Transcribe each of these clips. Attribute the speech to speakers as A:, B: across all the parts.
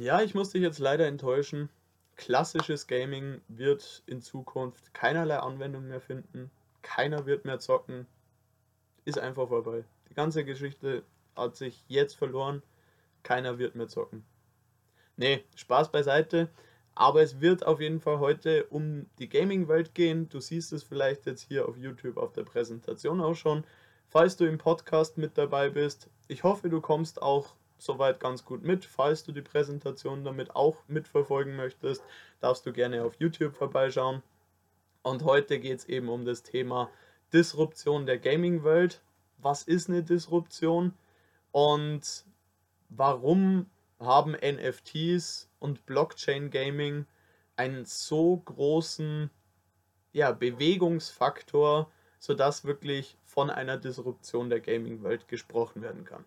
A: Ja, ich muss dich jetzt leider enttäuschen. Klassisches Gaming wird in Zukunft keinerlei Anwendung mehr finden. Keiner wird mehr zocken. Ist einfach vorbei. Die ganze Geschichte hat sich jetzt verloren. Keiner wird mehr zocken. Nee, Spaß beiseite. Aber es wird auf jeden Fall heute um die Gaming-Welt gehen. Du siehst es vielleicht jetzt hier auf YouTube auf der Präsentation auch schon. Falls du im Podcast mit dabei bist, ich hoffe, du kommst auch soweit ganz gut mit. Falls du die Präsentation damit auch mitverfolgen möchtest, darfst du gerne auf YouTube vorbeischauen. Und heute geht es eben um das Thema Disruption der Gaming-Welt. Was ist eine Disruption? Und warum haben NFTs und Blockchain Gaming einen so großen ja, Bewegungsfaktor, sodass wirklich von einer Disruption der Gaming-Welt gesprochen werden kann.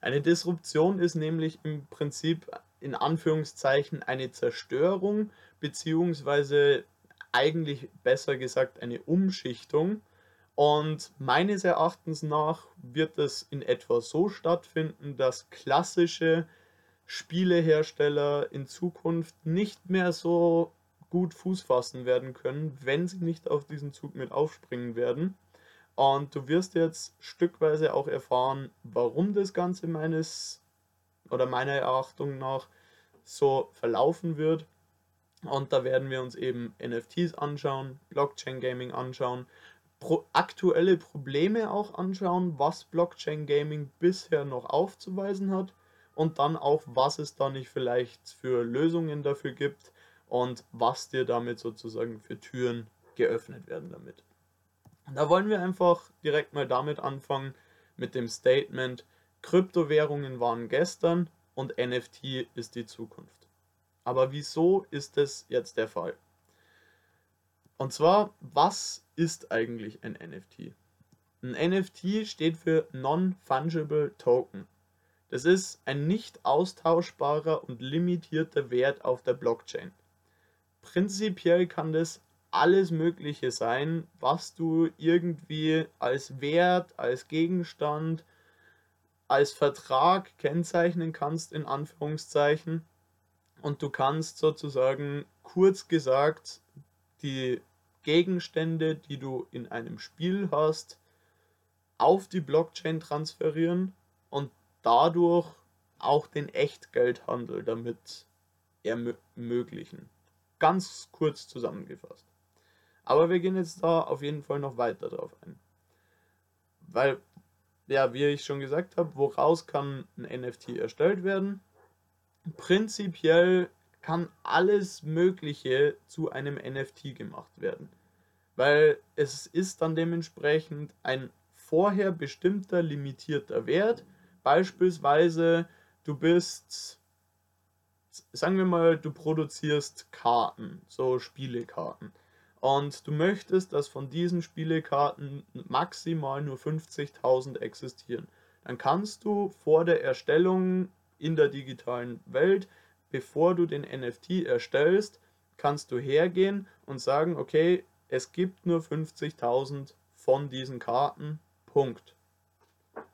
A: Eine Disruption ist nämlich im Prinzip in Anführungszeichen eine Zerstörung beziehungsweise eigentlich besser gesagt eine Umschichtung. Und meines Erachtens nach wird es in etwa so stattfinden, dass klassische Spielehersteller in Zukunft nicht mehr so gut Fuß fassen werden können, wenn sie nicht auf diesen Zug mit aufspringen werden. Und du wirst jetzt stückweise auch erfahren, warum das Ganze meines oder meiner Erachtung nach so verlaufen wird. Und da werden wir uns eben NFTs anschauen, Blockchain Gaming anschauen, pro aktuelle Probleme auch anschauen, was Blockchain Gaming bisher noch aufzuweisen hat und dann auch, was es da nicht vielleicht für Lösungen dafür gibt und was dir damit sozusagen für Türen geöffnet werden damit. Da wollen wir einfach direkt mal damit anfangen mit dem Statement, Kryptowährungen waren gestern und NFT ist die Zukunft. Aber wieso ist das jetzt der Fall? Und zwar, was ist eigentlich ein NFT? Ein NFT steht für Non-Fungible Token. Das ist ein nicht austauschbarer und limitierter Wert auf der Blockchain. Prinzipiell kann das alles Mögliche sein, was du irgendwie als Wert, als Gegenstand, als Vertrag kennzeichnen kannst, in Anführungszeichen. Und du kannst sozusagen kurz gesagt die Gegenstände, die du in einem Spiel hast, auf die Blockchain transferieren und dadurch auch den Echtgeldhandel damit ermöglichen. Ganz kurz zusammengefasst. Aber wir gehen jetzt da auf jeden Fall noch weiter drauf ein. Weil, ja, wie ich schon gesagt habe, woraus kann ein NFT erstellt werden? Prinzipiell kann alles Mögliche zu einem NFT gemacht werden. Weil es ist dann dementsprechend ein vorher bestimmter limitierter Wert. Beispielsweise, du bist, sagen wir mal, du produzierst Karten, so Spielekarten und du möchtest, dass von diesen Spielekarten maximal nur 50.000 existieren, dann kannst du vor der Erstellung in der digitalen Welt, bevor du den NFT erstellst, kannst du hergehen und sagen, okay, es gibt nur 50.000 von diesen Karten, Punkt.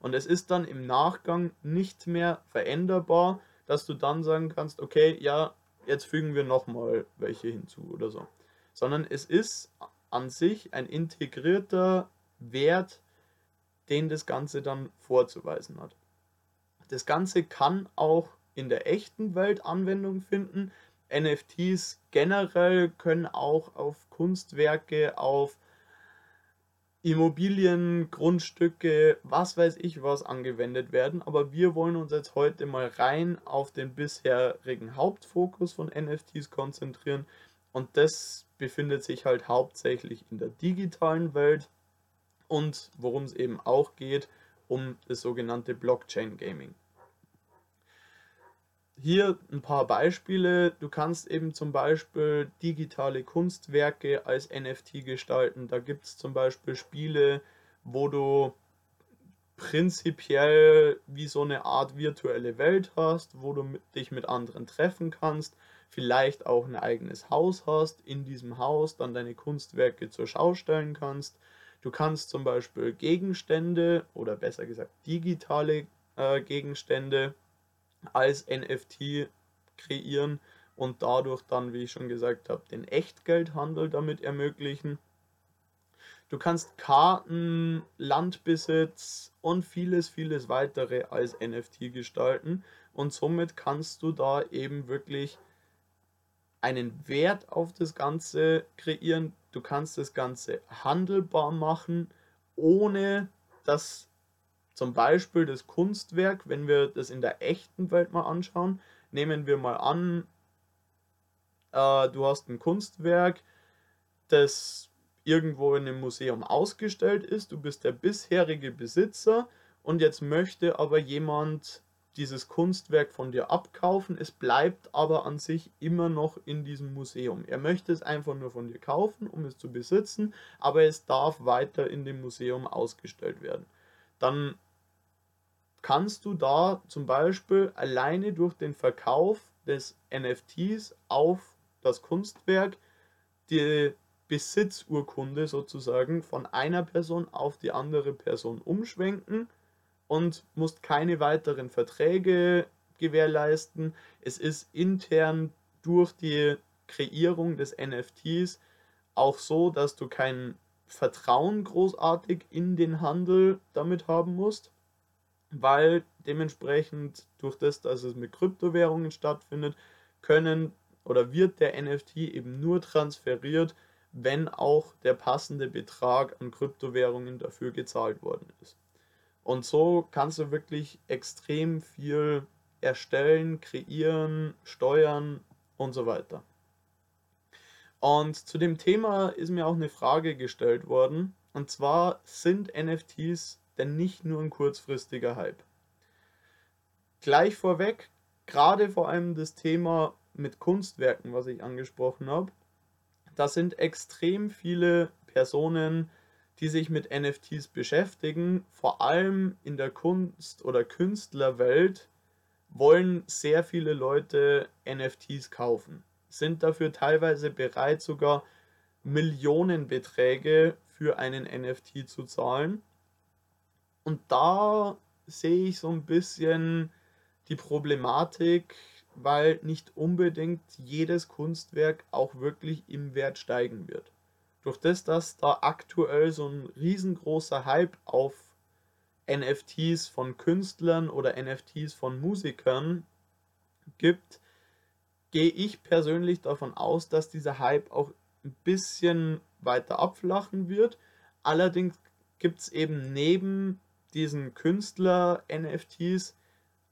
A: Und es ist dann im Nachgang nicht mehr veränderbar, dass du dann sagen kannst, okay, ja, jetzt fügen wir nochmal welche hinzu oder so sondern es ist an sich ein integrierter Wert, den das Ganze dann vorzuweisen hat. Das Ganze kann auch in der echten Welt Anwendung finden. NFTs generell können auch auf Kunstwerke, auf Immobilien, Grundstücke, was weiß ich was angewendet werden. Aber wir wollen uns jetzt heute mal rein auf den bisherigen Hauptfokus von NFTs konzentrieren. Und das befindet sich halt hauptsächlich in der digitalen Welt und worum es eben auch geht, um das sogenannte Blockchain Gaming. Hier ein paar Beispiele. Du kannst eben zum Beispiel digitale Kunstwerke als NFT gestalten. Da gibt es zum Beispiel Spiele, wo du prinzipiell wie so eine Art virtuelle Welt hast, wo du dich mit anderen treffen kannst vielleicht auch ein eigenes Haus hast, in diesem Haus dann deine Kunstwerke zur Schau stellen kannst. Du kannst zum Beispiel Gegenstände oder besser gesagt digitale äh, Gegenstände als NFT kreieren und dadurch dann, wie ich schon gesagt habe, den Echtgeldhandel damit ermöglichen. Du kannst Karten, Landbesitz und vieles, vieles weitere als NFT gestalten und somit kannst du da eben wirklich einen Wert auf das Ganze kreieren. Du kannst das Ganze handelbar machen, ohne dass zum Beispiel das Kunstwerk, wenn wir das in der echten Welt mal anschauen, nehmen wir mal an, äh, du hast ein Kunstwerk, das irgendwo in einem Museum ausgestellt ist, du bist der bisherige Besitzer und jetzt möchte aber jemand dieses Kunstwerk von dir abkaufen, es bleibt aber an sich immer noch in diesem Museum. Er möchte es einfach nur von dir kaufen, um es zu besitzen, aber es darf weiter in dem Museum ausgestellt werden. Dann kannst du da zum Beispiel alleine durch den Verkauf des NFTs auf das Kunstwerk die Besitzurkunde sozusagen von einer Person auf die andere Person umschwenken und musst keine weiteren Verträge gewährleisten. Es ist intern durch die Kreierung des NFTs auch so, dass du kein Vertrauen großartig in den Handel damit haben musst, weil dementsprechend durch das, dass es mit Kryptowährungen stattfindet, können oder wird der NFT eben nur transferiert, wenn auch der passende Betrag an Kryptowährungen dafür gezahlt worden ist. Und so kannst du wirklich extrem viel erstellen, kreieren, steuern und so weiter. Und zu dem Thema ist mir auch eine Frage gestellt worden. Und zwar sind NFTs denn nicht nur ein kurzfristiger Hype? Gleich vorweg, gerade vor allem das Thema mit Kunstwerken, was ich angesprochen habe, da sind extrem viele Personen, sich mit NFTs beschäftigen, vor allem in der Kunst- oder Künstlerwelt, wollen sehr viele Leute NFTs kaufen, sind dafür teilweise bereit, sogar Millionenbeträge für einen NFT zu zahlen. Und da sehe ich so ein bisschen die Problematik, weil nicht unbedingt jedes Kunstwerk auch wirklich im Wert steigen wird durch das, dass da aktuell so ein riesengroßer Hype auf NFTs von Künstlern oder NFTs von Musikern gibt, gehe ich persönlich davon aus, dass dieser Hype auch ein bisschen weiter abflachen wird. Allerdings gibt es eben neben diesen Künstler-NFTs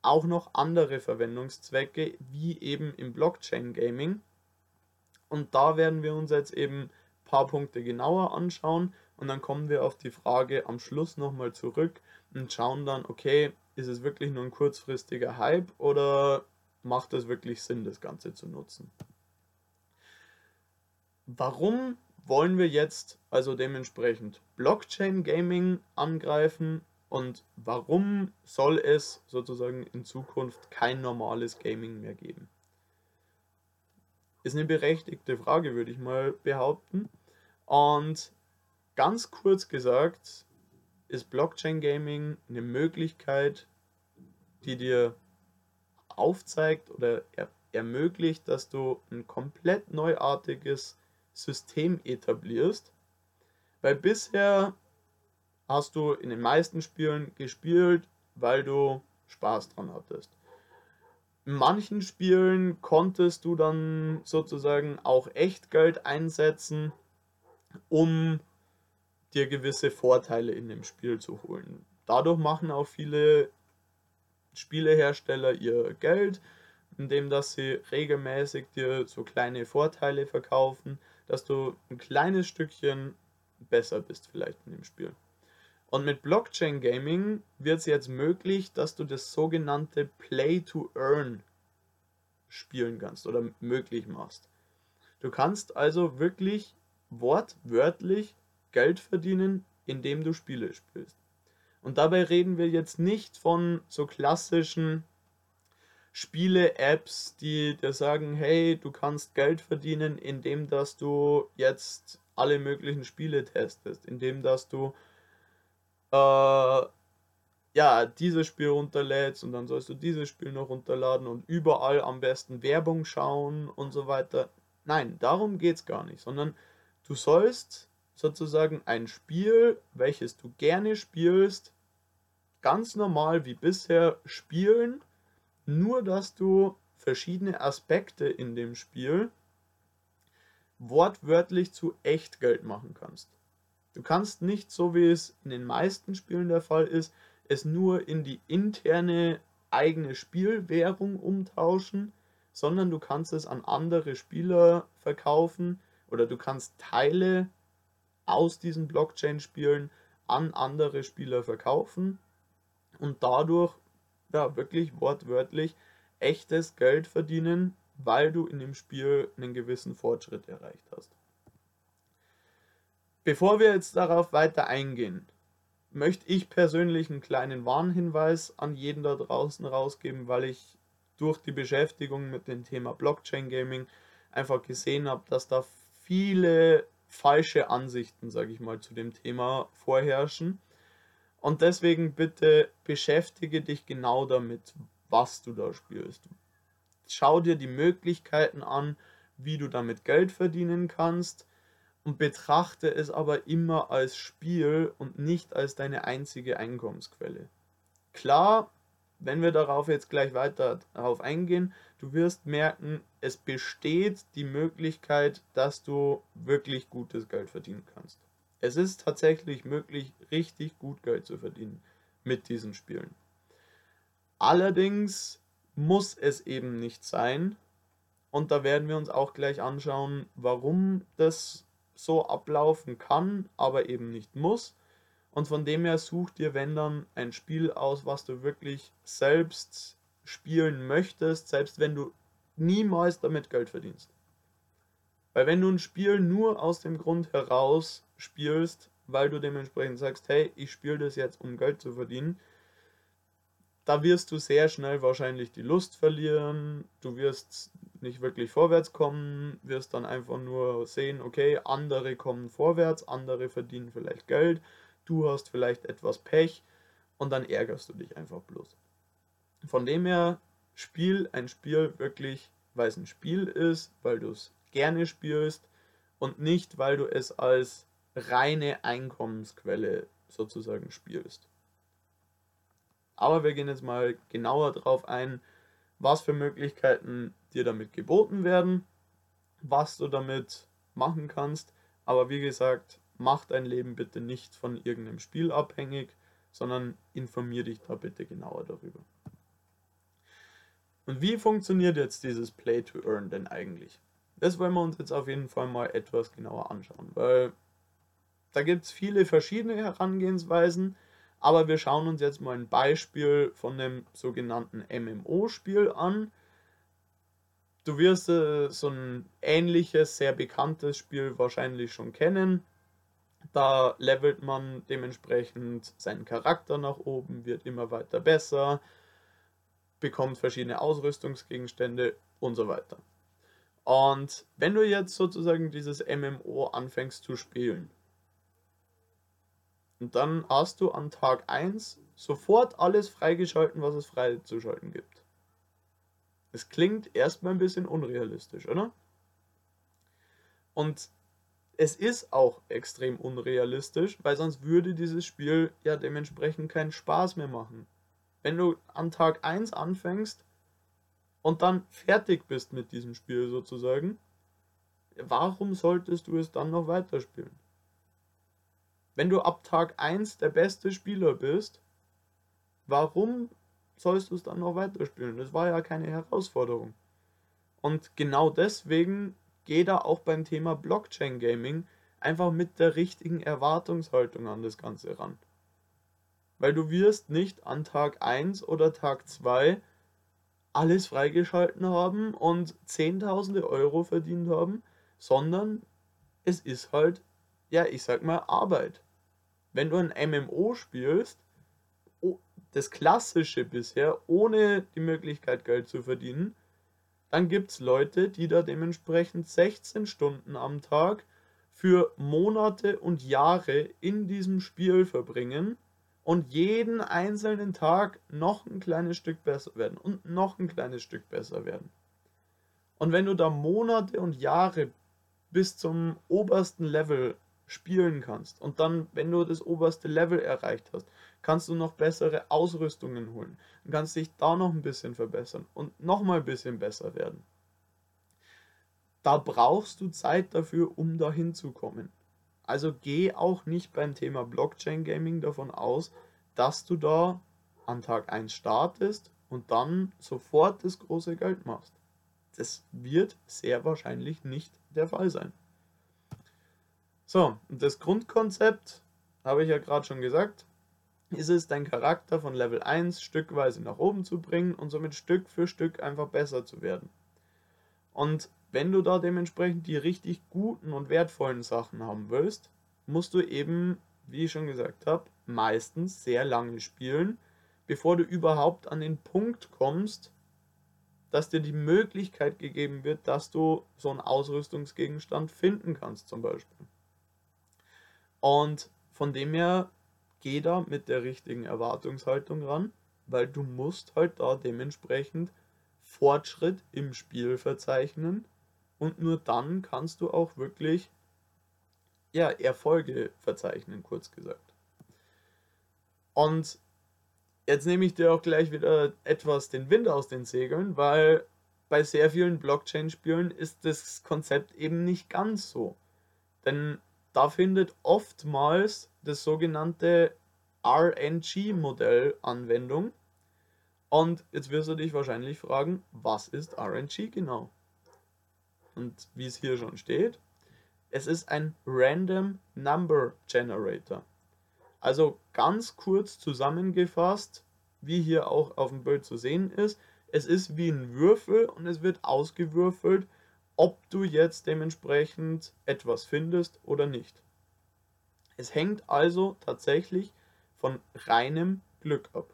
A: auch noch andere Verwendungszwecke, wie eben im Blockchain-Gaming. Und da werden wir uns jetzt eben paar Punkte genauer anschauen und dann kommen wir auf die Frage am Schluss nochmal zurück und schauen dann, okay, ist es wirklich nur ein kurzfristiger Hype oder macht es wirklich Sinn, das Ganze zu nutzen? Warum wollen wir jetzt also dementsprechend Blockchain Gaming angreifen und warum soll es sozusagen in Zukunft kein normales Gaming mehr geben? Ist eine berechtigte Frage, würde ich mal behaupten. Und ganz kurz gesagt ist Blockchain Gaming eine Möglichkeit, die dir aufzeigt oder er ermöglicht, dass du ein komplett neuartiges System etablierst. Weil bisher hast du in den meisten Spielen gespielt, weil du Spaß dran hattest. In manchen Spielen konntest du dann sozusagen auch Echtgeld einsetzen um dir gewisse Vorteile in dem Spiel zu holen. Dadurch machen auch viele Spielehersteller ihr Geld, indem dass sie regelmäßig dir so kleine Vorteile verkaufen, dass du ein kleines Stückchen besser bist vielleicht in dem Spiel. Und mit Blockchain Gaming wird es jetzt möglich, dass du das sogenannte Play to Earn spielen kannst oder möglich machst. Du kannst also wirklich wortwörtlich Geld verdienen, indem du Spiele spielst. Und dabei reden wir jetzt nicht von so klassischen Spiele-Apps, die dir sagen, hey, du kannst Geld verdienen, indem dass du jetzt alle möglichen Spiele testest, indem dass du äh, ja, dieses Spiel runterlädst und dann sollst du dieses Spiel noch runterladen und überall am besten Werbung schauen und so weiter. Nein, darum geht es gar nicht, sondern du sollst sozusagen ein Spiel, welches du gerne spielst, ganz normal wie bisher spielen, nur dass du verschiedene Aspekte in dem Spiel wortwörtlich zu Echtgeld machen kannst. Du kannst nicht, so wie es in den meisten Spielen der Fall ist, es nur in die interne eigene Spielwährung umtauschen, sondern du kannst es an andere Spieler verkaufen oder du kannst Teile aus diesen Blockchain-Spielen an andere Spieler verkaufen und dadurch ja wirklich wortwörtlich echtes Geld verdienen, weil du in dem Spiel einen gewissen Fortschritt erreicht hast. Bevor wir jetzt darauf weiter eingehen, möchte ich persönlich einen kleinen Warnhinweis an jeden da draußen rausgeben, weil ich durch die Beschäftigung mit dem Thema Blockchain Gaming einfach gesehen habe, dass da viele falsche Ansichten, sage ich mal, zu dem Thema vorherrschen. Und deswegen bitte beschäftige dich genau damit, was du da spielst. Schau dir die Möglichkeiten an, wie du damit Geld verdienen kannst und betrachte es aber immer als Spiel und nicht als deine einzige Einkommensquelle. Klar, wenn wir darauf jetzt gleich weiter darauf eingehen, du wirst merken, es besteht die Möglichkeit, dass du wirklich gutes Geld verdienen kannst. Es ist tatsächlich möglich, richtig gut Geld zu verdienen mit diesen Spielen. Allerdings muss es eben nicht sein. Und da werden wir uns auch gleich anschauen, warum das so ablaufen kann, aber eben nicht muss. Und von dem her such dir, wenn dann, ein Spiel aus, was du wirklich selbst spielen möchtest, selbst wenn du niemals damit Geld verdienst. Weil wenn du ein Spiel nur aus dem Grund heraus spielst, weil du dementsprechend sagst, hey, ich spiele das jetzt, um Geld zu verdienen, da wirst du sehr schnell wahrscheinlich die Lust verlieren, du wirst nicht wirklich vorwärts kommen, wirst dann einfach nur sehen, okay, andere kommen vorwärts, andere verdienen vielleicht Geld, du hast vielleicht etwas Pech und dann ärgerst du dich einfach bloß. Von dem her, spiel ein Spiel wirklich, weil es ein Spiel ist, weil du es gerne spielst und nicht, weil du es als reine Einkommensquelle sozusagen spielst. Aber wir gehen jetzt mal genauer darauf ein, was für Möglichkeiten dir damit geboten werden, was du damit machen kannst. Aber wie gesagt, mach dein Leben bitte nicht von irgendeinem Spiel abhängig, sondern informier dich da bitte genauer darüber. Und wie funktioniert jetzt dieses Play to Earn denn eigentlich? Das wollen wir uns jetzt auf jeden Fall mal etwas genauer anschauen, weil da gibt es viele verschiedene Herangehensweisen. Aber wir schauen uns jetzt mal ein Beispiel von dem sogenannten MMO-Spiel an. Du wirst äh, so ein ähnliches, sehr bekanntes Spiel wahrscheinlich schon kennen. Da levelt man dementsprechend seinen Charakter nach oben, wird immer weiter besser, bekommt verschiedene Ausrüstungsgegenstände und so weiter. Und wenn du jetzt sozusagen dieses MMO anfängst zu spielen, dann hast du an Tag 1 sofort alles freigeschalten, was es freizuschalten gibt. Es klingt erstmal ein bisschen unrealistisch, oder? Und es ist auch extrem unrealistisch, weil sonst würde dieses Spiel ja dementsprechend keinen Spaß mehr machen. Wenn du an Tag 1 anfängst und dann fertig bist mit diesem Spiel sozusagen, warum solltest du es dann noch weiterspielen? Wenn du ab Tag 1 der beste Spieler bist, warum sollst du es dann noch weiterspielen? Das war ja keine Herausforderung. Und genau deswegen geh da auch beim Thema Blockchain Gaming einfach mit der richtigen Erwartungshaltung an das Ganze ran. Weil du wirst nicht an Tag 1 oder Tag 2 alles freigeschalten haben und Zehntausende Euro verdient haben, sondern es ist halt ja, ich sag mal, Arbeit. Wenn du ein MMO spielst, das klassische bisher, ohne die Möglichkeit Geld zu verdienen, dann gibt es Leute, die da dementsprechend 16 Stunden am Tag für Monate und Jahre in diesem Spiel verbringen und jeden einzelnen Tag noch ein kleines Stück besser werden und noch ein kleines Stück besser werden. Und wenn du da Monate und Jahre bis zum obersten Level spielen kannst und dann, wenn du das oberste Level erreicht hast, kannst du noch bessere Ausrüstungen holen und kannst dich da noch ein bisschen verbessern und noch mal ein bisschen besser werden. Da brauchst du Zeit dafür, um dahin zu kommen. Also geh auch nicht beim Thema Blockchain Gaming davon aus, dass du da an Tag 1 startest und dann sofort das große Geld machst. Das wird sehr wahrscheinlich nicht der Fall sein. So, und das Grundkonzept, habe ich ja gerade schon gesagt, ist es, deinen Charakter von Level 1 stückweise nach oben zu bringen und somit Stück für Stück einfach besser zu werden. Und wenn du da dementsprechend die richtig guten und wertvollen Sachen haben willst, musst du eben, wie ich schon gesagt habe, meistens sehr lange spielen, bevor du überhaupt an den Punkt kommst, dass dir die Möglichkeit gegeben wird, dass du so einen Ausrüstungsgegenstand finden kannst zum Beispiel. Und von dem her geh da mit der richtigen Erwartungshaltung ran, weil du musst halt da dementsprechend Fortschritt im Spiel verzeichnen und nur dann kannst du auch wirklich ja, Erfolge verzeichnen, kurz gesagt. Und jetzt nehme ich dir auch gleich wieder etwas den Wind aus den Segeln, weil bei sehr vielen Blockchain-Spielen ist das Konzept eben nicht ganz so. Denn da findet oftmals das sogenannte RNG-Modell Anwendung. Und jetzt wirst du dich wahrscheinlich fragen, was ist RNG genau? Und wie es hier schon steht, es ist ein Random Number Generator. Also ganz kurz zusammengefasst, wie hier auch auf dem Bild zu sehen ist, es ist wie ein Würfel und es wird ausgewürfelt, ob du jetzt dementsprechend etwas findest oder nicht. Es hängt also tatsächlich von reinem Glück ab.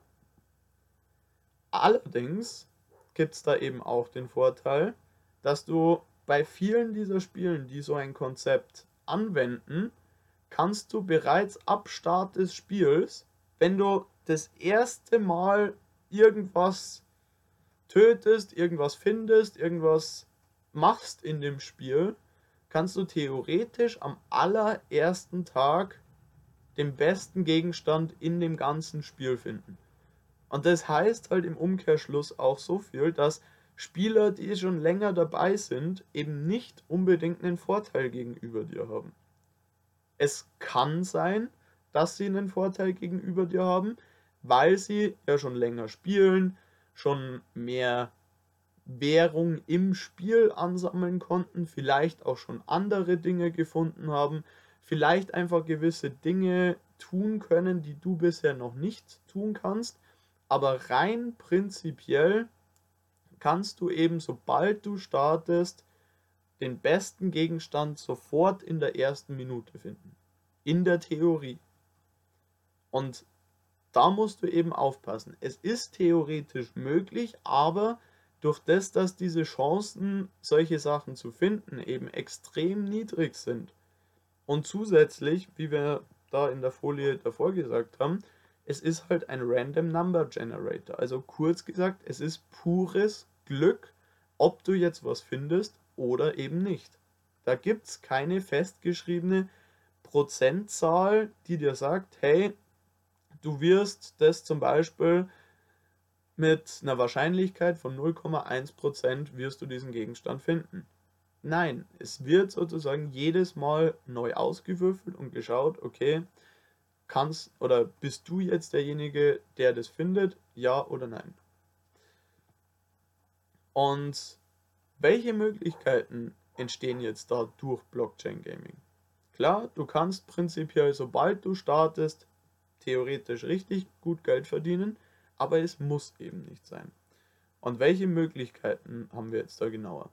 A: Allerdings gibt es da eben auch den Vorteil, dass du bei vielen dieser Spielen, die so ein Konzept anwenden, kannst du bereits ab Start des Spiels, wenn du das erste Mal irgendwas tötest, irgendwas findest, irgendwas machst in dem Spiel, kannst du theoretisch am allerersten Tag den besten Gegenstand in dem ganzen Spiel finden. Und das heißt halt im Umkehrschluss auch so viel, dass Spieler, die schon länger dabei sind, eben nicht unbedingt einen Vorteil gegenüber dir haben. Es kann sein, dass sie einen Vorteil gegenüber dir haben, weil sie ja schon länger spielen, schon mehr Währung im Spiel ansammeln konnten, vielleicht auch schon andere Dinge gefunden haben, vielleicht einfach gewisse Dinge tun können, die du bisher noch nicht tun kannst, aber rein prinzipiell kannst du eben, sobald du startest, den besten Gegenstand sofort in der ersten Minute finden. In der Theorie. Und da musst du eben aufpassen. Es ist theoretisch möglich, aber durch das, dass diese Chancen, solche Sachen zu finden, eben extrem niedrig sind und zusätzlich, wie wir da in der Folie davor gesagt haben, es ist halt ein Random Number Generator. Also kurz gesagt, es ist pures Glück, ob du jetzt was findest oder eben nicht. Da gibt es keine festgeschriebene Prozentzahl, die dir sagt, hey, du wirst das zum Beispiel mit einer Wahrscheinlichkeit von 0,1% wirst du diesen Gegenstand finden. Nein, es wird sozusagen jedes Mal neu ausgewürfelt und geschaut, okay, kannst oder bist du jetzt derjenige, der das findet, ja oder nein? Und welche Möglichkeiten entstehen jetzt da durch Blockchain Gaming? Klar, du kannst prinzipiell, sobald du startest, theoretisch richtig gut Geld verdienen, aber es muss eben nicht sein. Und welche Möglichkeiten haben wir jetzt da genauer?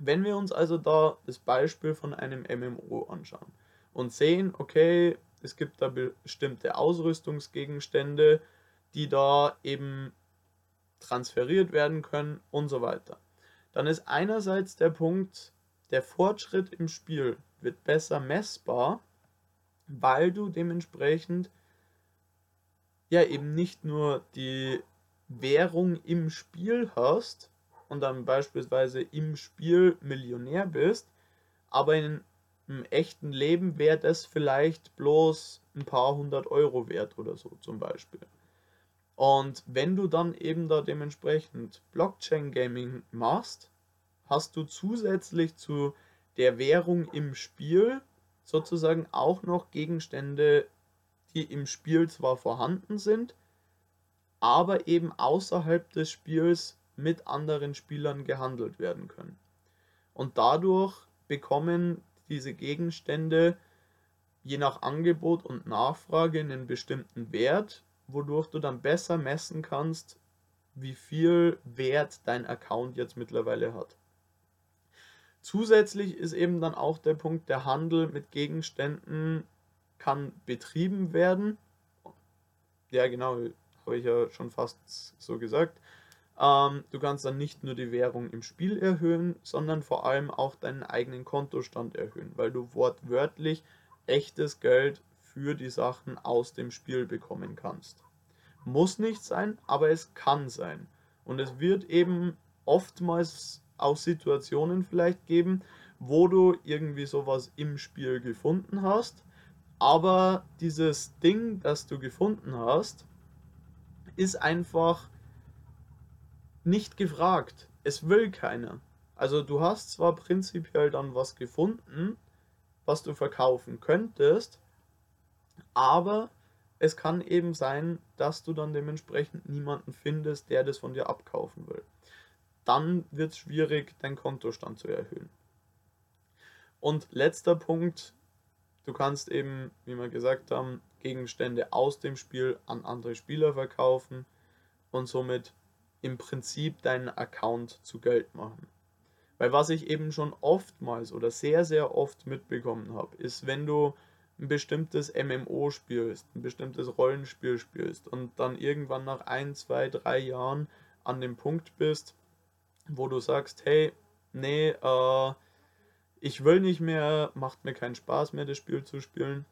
A: Wenn wir uns also da das Beispiel von einem MMO anschauen und sehen, okay, es gibt da bestimmte Ausrüstungsgegenstände, die da eben transferiert werden können und so weiter. Dann ist einerseits der Punkt, der Fortschritt im Spiel wird besser messbar, weil du dementsprechend ja eben nicht nur die Währung im Spiel hast und dann beispielsweise im Spiel Millionär bist, aber in, im echten Leben wäre das vielleicht bloß ein paar hundert Euro wert oder so zum Beispiel. Und wenn du dann eben da dementsprechend Blockchain Gaming machst, hast du zusätzlich zu der Währung im Spiel sozusagen auch noch Gegenstände, die im Spiel zwar vorhanden sind, aber eben außerhalb des Spiels mit anderen Spielern gehandelt werden können. Und dadurch bekommen diese Gegenstände je nach Angebot und Nachfrage einen bestimmten Wert, wodurch du dann besser messen kannst, wie viel Wert dein Account jetzt mittlerweile hat. Zusätzlich ist eben dann auch der Punkt, der Handel mit Gegenständen kann betrieben werden. Ja, genau, habe ich ja schon fast so gesagt. Ähm, du kannst dann nicht nur die Währung im Spiel erhöhen, sondern vor allem auch deinen eigenen Kontostand erhöhen, weil du wortwörtlich echtes Geld für die Sachen aus dem Spiel bekommen kannst. Muss nicht sein, aber es kann sein. Und es wird eben oftmals auch Situationen vielleicht geben, wo du irgendwie sowas im Spiel gefunden hast, aber dieses Ding, das du gefunden hast, ist einfach nicht gefragt. Es will keiner. Also du hast zwar prinzipiell dann was gefunden, was du verkaufen könntest, aber es kann eben sein, dass du dann dementsprechend niemanden findest, der das von dir abkaufen will. Dann wird es schwierig, deinen Kontostand zu erhöhen. Und letzter Punkt, du kannst eben, wie wir gesagt haben, Gegenstände aus dem Spiel an andere Spieler verkaufen und somit im Prinzip deinen Account zu Geld machen. Weil was ich eben schon oftmals oder sehr, sehr oft mitbekommen habe, ist, wenn du ein bestimmtes MMO spielst, ein bestimmtes Rollenspiel spielst und dann irgendwann nach ein, zwei, drei Jahren an dem Punkt bist, wo du sagst, hey, nee, äh, ich will nicht mehr, macht mir keinen Spaß mehr, das Spiel zu spielen.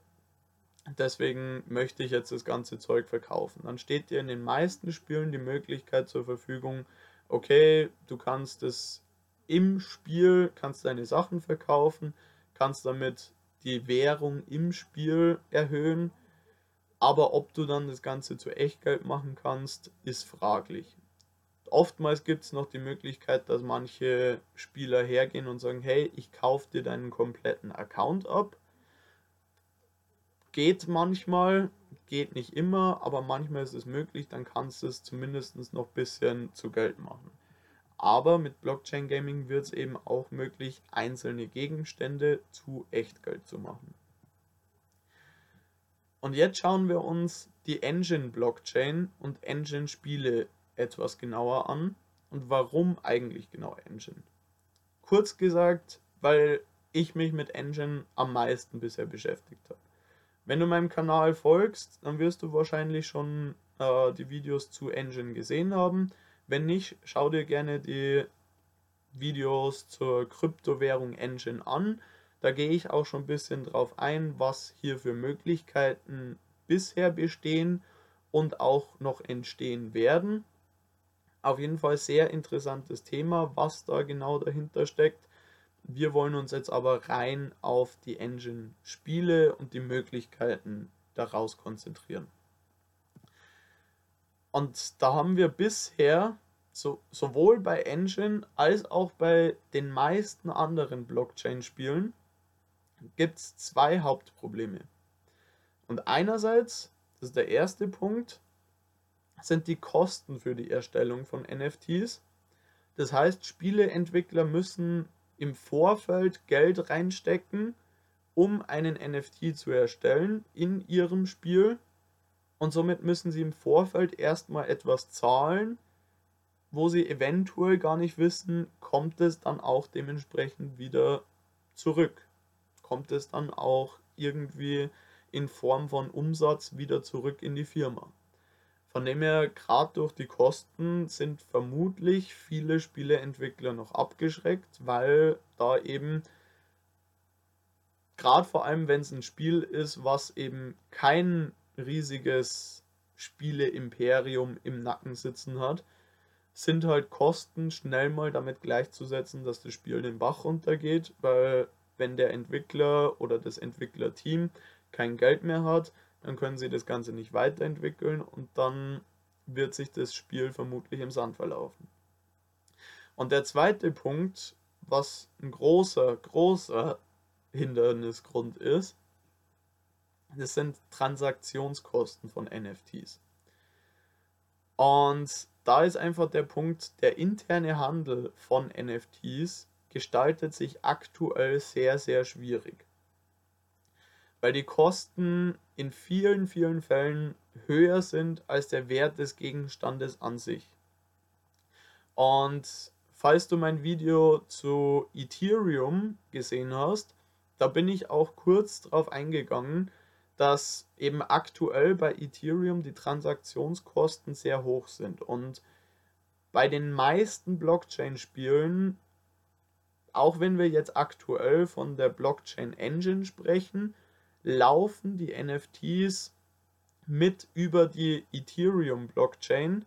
A: Deswegen möchte ich jetzt das ganze Zeug verkaufen. Dann steht dir in den meisten Spielen die Möglichkeit zur Verfügung, okay, du kannst es im Spiel, kannst deine Sachen verkaufen, kannst damit die Währung im Spiel erhöhen, aber ob du dann das Ganze zu Echtgeld machen kannst, ist fraglich. Oftmals gibt es noch die Möglichkeit, dass manche Spieler hergehen und sagen, hey, ich kaufe dir deinen kompletten Account ab Geht manchmal, geht nicht immer, aber manchmal ist es möglich, dann kannst du es zumindest noch ein bisschen zu Geld machen. Aber mit Blockchain Gaming wird es eben auch möglich, einzelne Gegenstände zu Echtgeld zu machen. Und jetzt schauen wir uns die Engine Blockchain und Engine Spiele etwas genauer an und warum eigentlich genau Engine. Kurz gesagt, weil ich mich mit Engine am meisten bisher beschäftigt habe. Wenn du meinem Kanal folgst, dann wirst du wahrscheinlich schon äh, die Videos zu Engine gesehen haben. Wenn nicht, schau dir gerne die Videos zur Kryptowährung Engine an. Da gehe ich auch schon ein bisschen drauf ein, was hier für Möglichkeiten bisher bestehen und auch noch entstehen werden. Auf jeden Fall sehr interessantes Thema, was da genau dahinter steckt. Wir wollen uns jetzt aber rein auf die Engine-Spiele und die Möglichkeiten daraus konzentrieren. Und da haben wir bisher so, sowohl bei Engine als auch bei den meisten anderen Blockchain-Spielen gibt es zwei Hauptprobleme. Und einerseits, das ist der erste Punkt, sind die Kosten für die Erstellung von NFTs. Das heißt, Spieleentwickler müssen im Vorfeld Geld reinstecken, um einen NFT zu erstellen in ihrem Spiel. Und somit müssen sie im Vorfeld erstmal etwas zahlen, wo sie eventuell gar nicht wissen, kommt es dann auch dementsprechend wieder zurück. Kommt es dann auch irgendwie in Form von Umsatz wieder zurück in die Firma. Von dem her, gerade durch die Kosten sind vermutlich viele Spieleentwickler noch abgeschreckt, weil da eben, gerade vor allem wenn es ein Spiel ist, was eben kein riesiges Spiele-Imperium im Nacken sitzen hat, sind halt Kosten schnell mal damit gleichzusetzen, dass das Spiel den Bach runtergeht, weil wenn der Entwickler oder das Entwicklerteam kein Geld mehr hat, dann können sie das Ganze nicht weiterentwickeln und dann wird sich das Spiel vermutlich im Sand verlaufen. Und der zweite Punkt, was ein großer, großer Hindernisgrund ist, das sind Transaktionskosten von NFTs. Und da ist einfach der Punkt, der interne Handel von NFTs gestaltet sich aktuell sehr, sehr schwierig. Weil die Kosten in vielen, vielen Fällen höher sind als der Wert des Gegenstandes an sich. Und falls du mein Video zu Ethereum gesehen hast, da bin ich auch kurz darauf eingegangen, dass eben aktuell bei Ethereum die Transaktionskosten sehr hoch sind. Und bei den meisten Blockchain-Spielen, auch wenn wir jetzt aktuell von der Blockchain Engine sprechen, laufen die NFTs mit über die Ethereum Blockchain,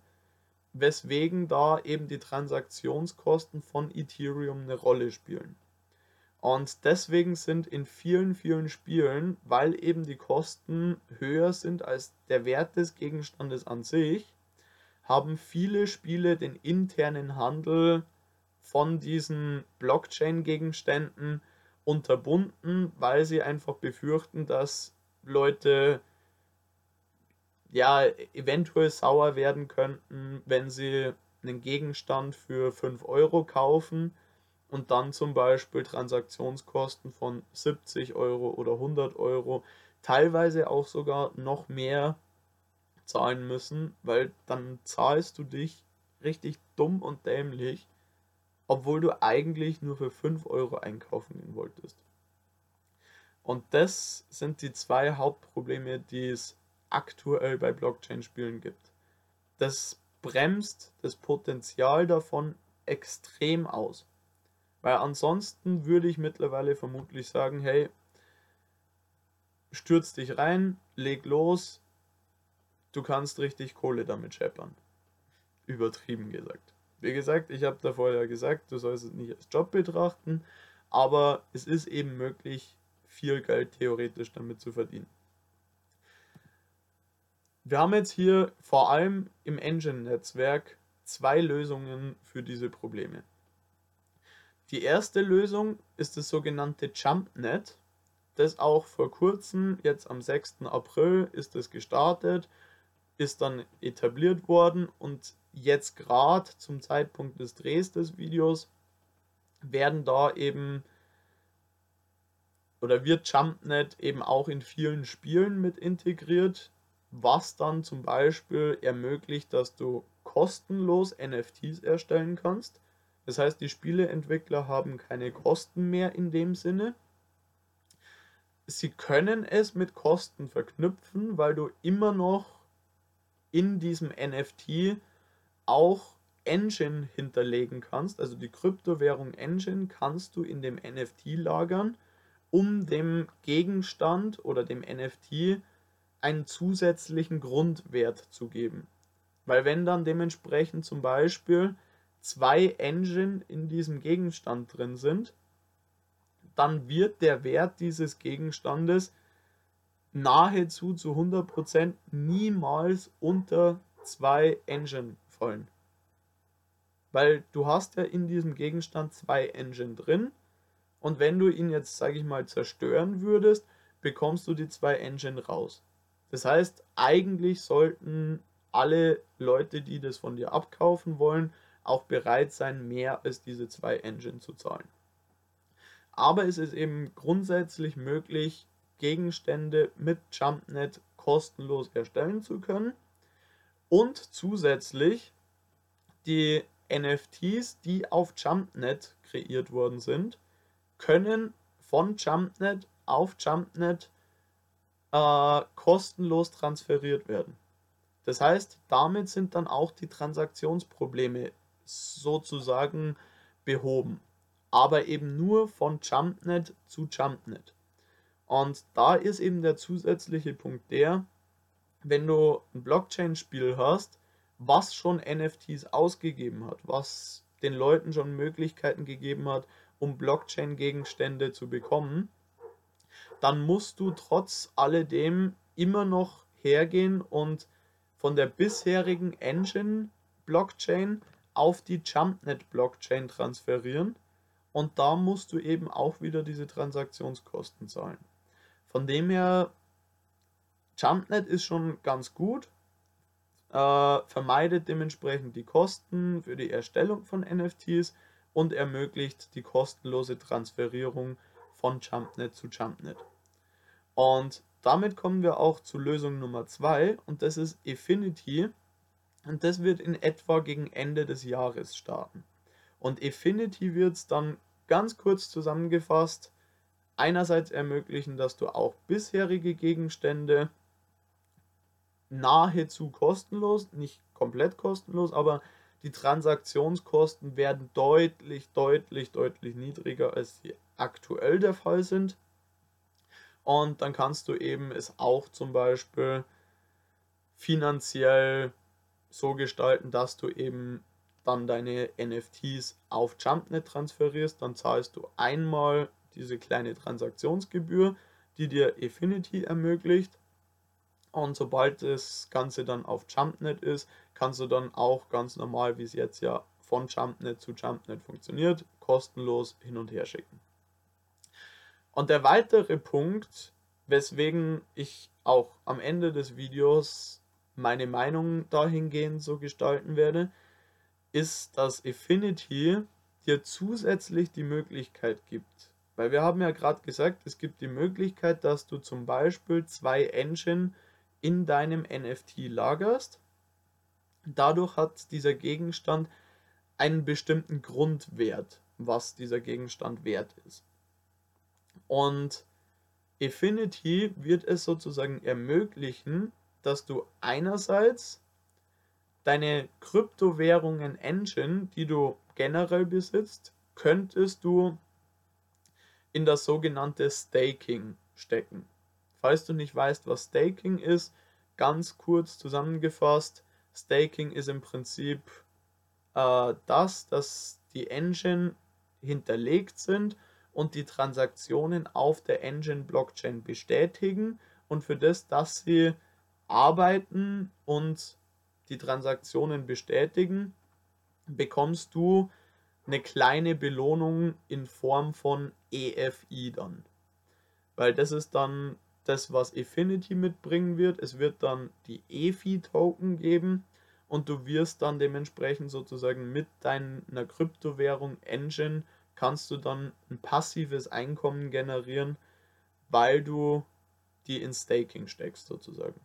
A: weswegen da eben die Transaktionskosten von Ethereum eine Rolle spielen. Und deswegen sind in vielen, vielen Spielen, weil eben die Kosten höher sind als der Wert des Gegenstandes an sich, haben viele Spiele den internen Handel von diesen Blockchain-Gegenständen unterbunden, weil sie einfach befürchten, dass Leute ja eventuell sauer werden könnten, wenn sie einen Gegenstand für 5 Euro kaufen und dann zum Beispiel Transaktionskosten von 70 Euro oder 100 Euro, teilweise auch sogar noch mehr zahlen müssen, weil dann zahlst du dich richtig dumm und dämlich, obwohl du eigentlich nur für 5 Euro einkaufen gehen wolltest. Und das sind die zwei Hauptprobleme, die es aktuell bei Blockchain-Spielen gibt. Das bremst das Potenzial davon extrem aus. Weil ansonsten würde ich mittlerweile vermutlich sagen, hey, stürz dich rein, leg los, du kannst richtig Kohle damit scheppern. Übertrieben gesagt. Wie gesagt, ich habe davor ja gesagt, du sollst es nicht als Job betrachten, aber es ist eben möglich, viel Geld theoretisch damit zu verdienen. Wir haben jetzt hier vor allem im Engine-Netzwerk zwei Lösungen für diese Probleme. Die erste Lösung ist das sogenannte JumpNet. Das auch vor kurzem, jetzt am 6. April, ist es gestartet, ist dann etabliert worden und jetzt gerade zum Zeitpunkt des Drehs des Videos werden da eben oder wird JumpNet eben auch in vielen Spielen mit integriert, was dann zum Beispiel ermöglicht, dass du kostenlos NFTs erstellen kannst. Das heißt, die Spieleentwickler haben keine Kosten mehr in dem Sinne. Sie können es mit Kosten verknüpfen, weil du immer noch in diesem NFT auch Engine hinterlegen kannst. Also die Kryptowährung Engine kannst du in dem NFT lagern, um dem Gegenstand oder dem NFT einen zusätzlichen Grundwert zu geben. Weil wenn dann dementsprechend zum Beispiel zwei Engine in diesem Gegenstand drin sind, dann wird der Wert dieses Gegenstandes nahezu zu 100% niemals unter zwei Engine fallen. Weil du hast ja in diesem Gegenstand zwei Engine drin und wenn du ihn jetzt, sage ich mal, zerstören würdest, bekommst du die zwei Engine raus. Das heißt, eigentlich sollten alle Leute, die das von dir abkaufen wollen, auch bereit sein, mehr als diese zwei Engine zu zahlen. Aber es ist eben grundsätzlich möglich, Gegenstände mit JumpNet kostenlos erstellen zu können. Und zusätzlich die NFTs, die auf JumpNet kreiert worden sind, können von JumpNet auf JumpNet äh, kostenlos transferiert werden. Das heißt, damit sind dann auch die Transaktionsprobleme sozusagen behoben. Aber eben nur von JumpNet zu JumpNet. Und da ist eben der zusätzliche Punkt der, wenn du ein Blockchain-Spiel hast, was schon NFTs ausgegeben hat, was den Leuten schon Möglichkeiten gegeben hat, um Blockchain-Gegenstände zu bekommen, dann musst du trotz alledem immer noch hergehen und von der bisherigen Engine Blockchain auf die Jumpnet Blockchain transferieren und da musst du eben auch wieder diese Transaktionskosten zahlen. Von dem her, Jumpnet ist schon ganz gut, äh, vermeidet dementsprechend die Kosten für die Erstellung von NFTs und ermöglicht die kostenlose Transferierung von Jumpnet zu Jumpnet. Und damit kommen wir auch zu Lösung Nummer 2 und das ist Affinity und das wird in etwa gegen Ende des Jahres starten. Und Affinity wird es dann ganz kurz zusammengefasst einerseits ermöglichen, dass du auch bisherige Gegenstände nahezu kostenlos, nicht komplett kostenlos, aber die Transaktionskosten werden deutlich, deutlich, deutlich niedriger, als sie aktuell der Fall sind. Und dann kannst du eben es auch zum Beispiel finanziell so gestalten, dass du eben dann deine NFTs auf Jumpnet transferierst. Dann zahlst du einmal diese kleine Transaktionsgebühr, die dir Affinity ermöglicht. Und sobald das Ganze dann auf Jumpnet ist, kannst du dann auch ganz normal, wie es jetzt ja von Jumpnet zu Jumpnet funktioniert, kostenlos hin und her schicken. Und der weitere Punkt, weswegen ich auch am Ende des Videos meine Meinung dahingehend so gestalten werde, ist, dass Affinity dir zusätzlich die Möglichkeit gibt. Weil wir haben ja gerade gesagt, es gibt die Möglichkeit, dass du zum Beispiel zwei Engine in deinem NFT lagerst. Dadurch hat dieser Gegenstand einen bestimmten Grundwert, was dieser Gegenstand wert ist. Und Affinity wird es sozusagen ermöglichen, dass du einerseits deine Kryptowährungen Engine, die du generell besitzt, könntest du in das sogenannte Staking stecken. Falls du nicht weißt, was Staking ist, ganz kurz zusammengefasst, Staking ist im Prinzip äh, das, dass die Engine hinterlegt sind und die Transaktionen auf der Engine Blockchain bestätigen und für das, dass sie arbeiten und die Transaktionen bestätigen, bekommst du eine kleine Belohnung in Form von EFI dann. Weil das ist dann das, was Affinity mitbringen wird. Es wird dann die EFI-Token geben und du wirst dann dementsprechend sozusagen mit deiner Kryptowährung Engine kannst du dann ein passives Einkommen generieren, weil du die in Staking steckst sozusagen.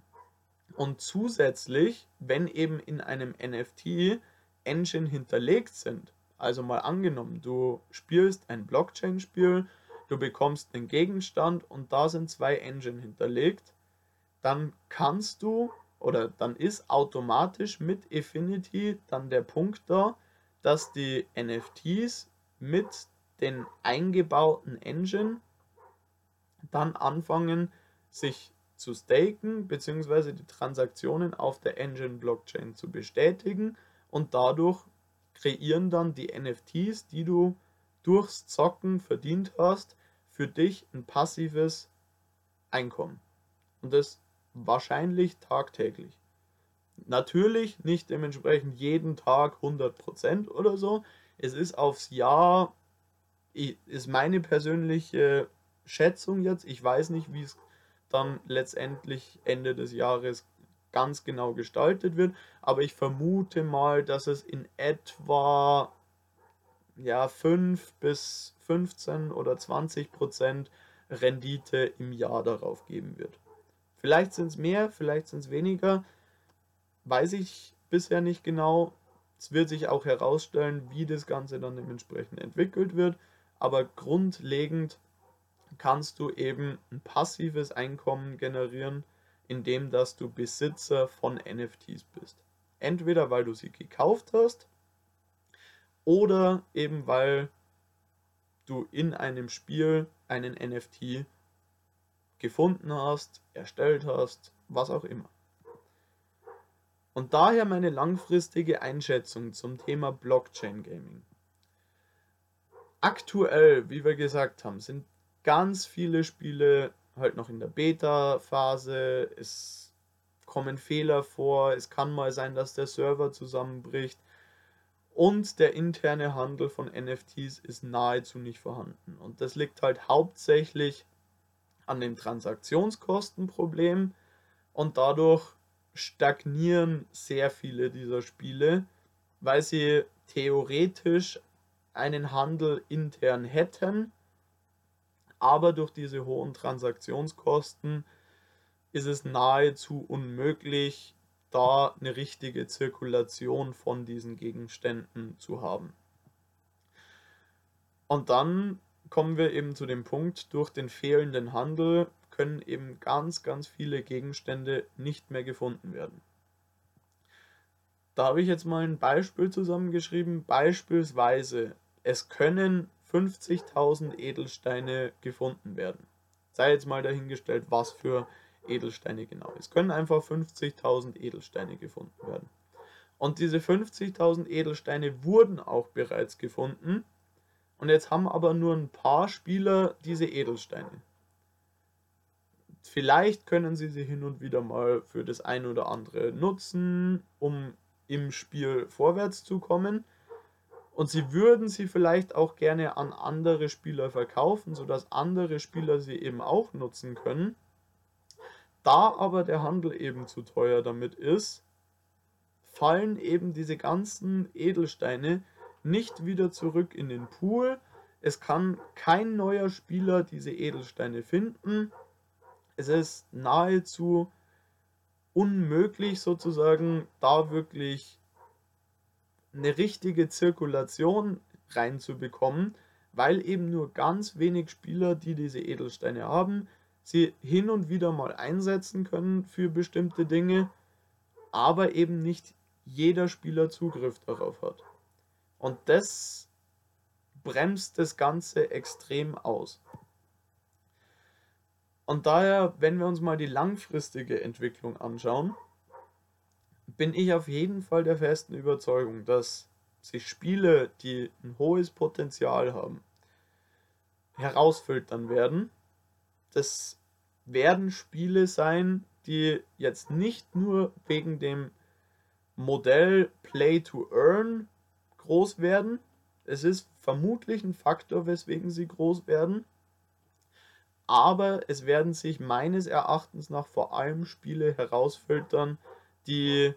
A: Und zusätzlich, wenn eben in einem NFT Engine hinterlegt sind, also mal angenommen, du spielst ein Blockchain-Spiel, du bekommst einen Gegenstand und da sind zwei Engine hinterlegt, dann kannst du oder dann ist automatisch mit Affinity dann der Punkt da, dass die NFTs mit den eingebauten Engine dann anfangen, sich zu staken bzw. die Transaktionen auf der Engine Blockchain zu bestätigen und dadurch kreieren dann die NFTs, die du durchs Zocken verdient hast, für dich ein passives Einkommen. Und das wahrscheinlich tagtäglich. Natürlich nicht dementsprechend jeden Tag 100% oder so. Es ist aufs Jahr, ist meine persönliche Schätzung jetzt. Ich weiß nicht, wie es dann letztendlich Ende des Jahres ganz genau gestaltet wird. Aber ich vermute mal, dass es in etwa ja, 5 bis 15 oder 20 Prozent Rendite im Jahr darauf geben wird. Vielleicht sind es mehr, vielleicht sind es weniger. Weiß ich bisher nicht genau. Es wird sich auch herausstellen, wie das Ganze dann dementsprechend entwickelt wird. Aber grundlegend kannst du eben ein passives Einkommen generieren, indem dass du Besitzer von NFTs bist. Entweder weil du sie gekauft hast oder eben weil du in einem Spiel einen NFT gefunden hast, erstellt hast, was auch immer. Und daher meine langfristige Einschätzung zum Thema Blockchain Gaming. Aktuell, wie wir gesagt haben, sind ganz viele Spiele halt noch in der Beta-Phase. Es kommen Fehler vor. Es kann mal sein, dass der Server zusammenbricht. Und der interne Handel von NFTs ist nahezu nicht vorhanden. Und das liegt halt hauptsächlich an dem Transaktionskostenproblem. Und dadurch stagnieren sehr viele dieser Spiele, weil sie theoretisch einen Handel intern hätten, aber durch diese hohen Transaktionskosten ist es nahezu unmöglich, da eine richtige Zirkulation von diesen Gegenständen zu haben. Und dann kommen wir eben zu dem Punkt, durch den fehlenden Handel können eben ganz, ganz viele Gegenstände nicht mehr gefunden werden. Da habe ich jetzt mal ein Beispiel zusammengeschrieben. Beispielsweise, es können 50.000 Edelsteine gefunden werden. Sei jetzt mal dahingestellt, was für Edelsteine genau. Es können einfach 50.000 Edelsteine gefunden werden. Und diese 50.000 Edelsteine wurden auch bereits gefunden. Und jetzt haben aber nur ein paar Spieler diese Edelsteine. Vielleicht können sie sie hin und wieder mal für das ein oder andere nutzen, um im Spiel vorwärts zu kommen. Und sie würden sie vielleicht auch gerne an andere Spieler verkaufen, sodass andere Spieler sie eben auch nutzen können. Da aber der Handel eben zu teuer damit ist, fallen eben diese ganzen Edelsteine nicht wieder zurück in den Pool. Es kann kein neuer Spieler diese Edelsteine finden es ist nahezu unmöglich sozusagen da wirklich eine richtige Zirkulation reinzubekommen, weil eben nur ganz wenig Spieler, die diese Edelsteine haben, sie hin und wieder mal einsetzen können für bestimmte Dinge, aber eben nicht jeder Spieler Zugriff darauf hat. Und das bremst das Ganze extrem aus. Und daher, wenn wir uns mal die langfristige Entwicklung anschauen, bin ich auf jeden Fall der festen Überzeugung, dass sich Spiele, die ein hohes Potenzial haben, herausfiltern werden. Das werden Spiele sein, die jetzt nicht nur wegen dem Modell Play to Earn groß werden. Es ist vermutlich ein Faktor, weswegen sie groß werden aber es werden sich meines Erachtens nach vor allem Spiele herausfiltern, die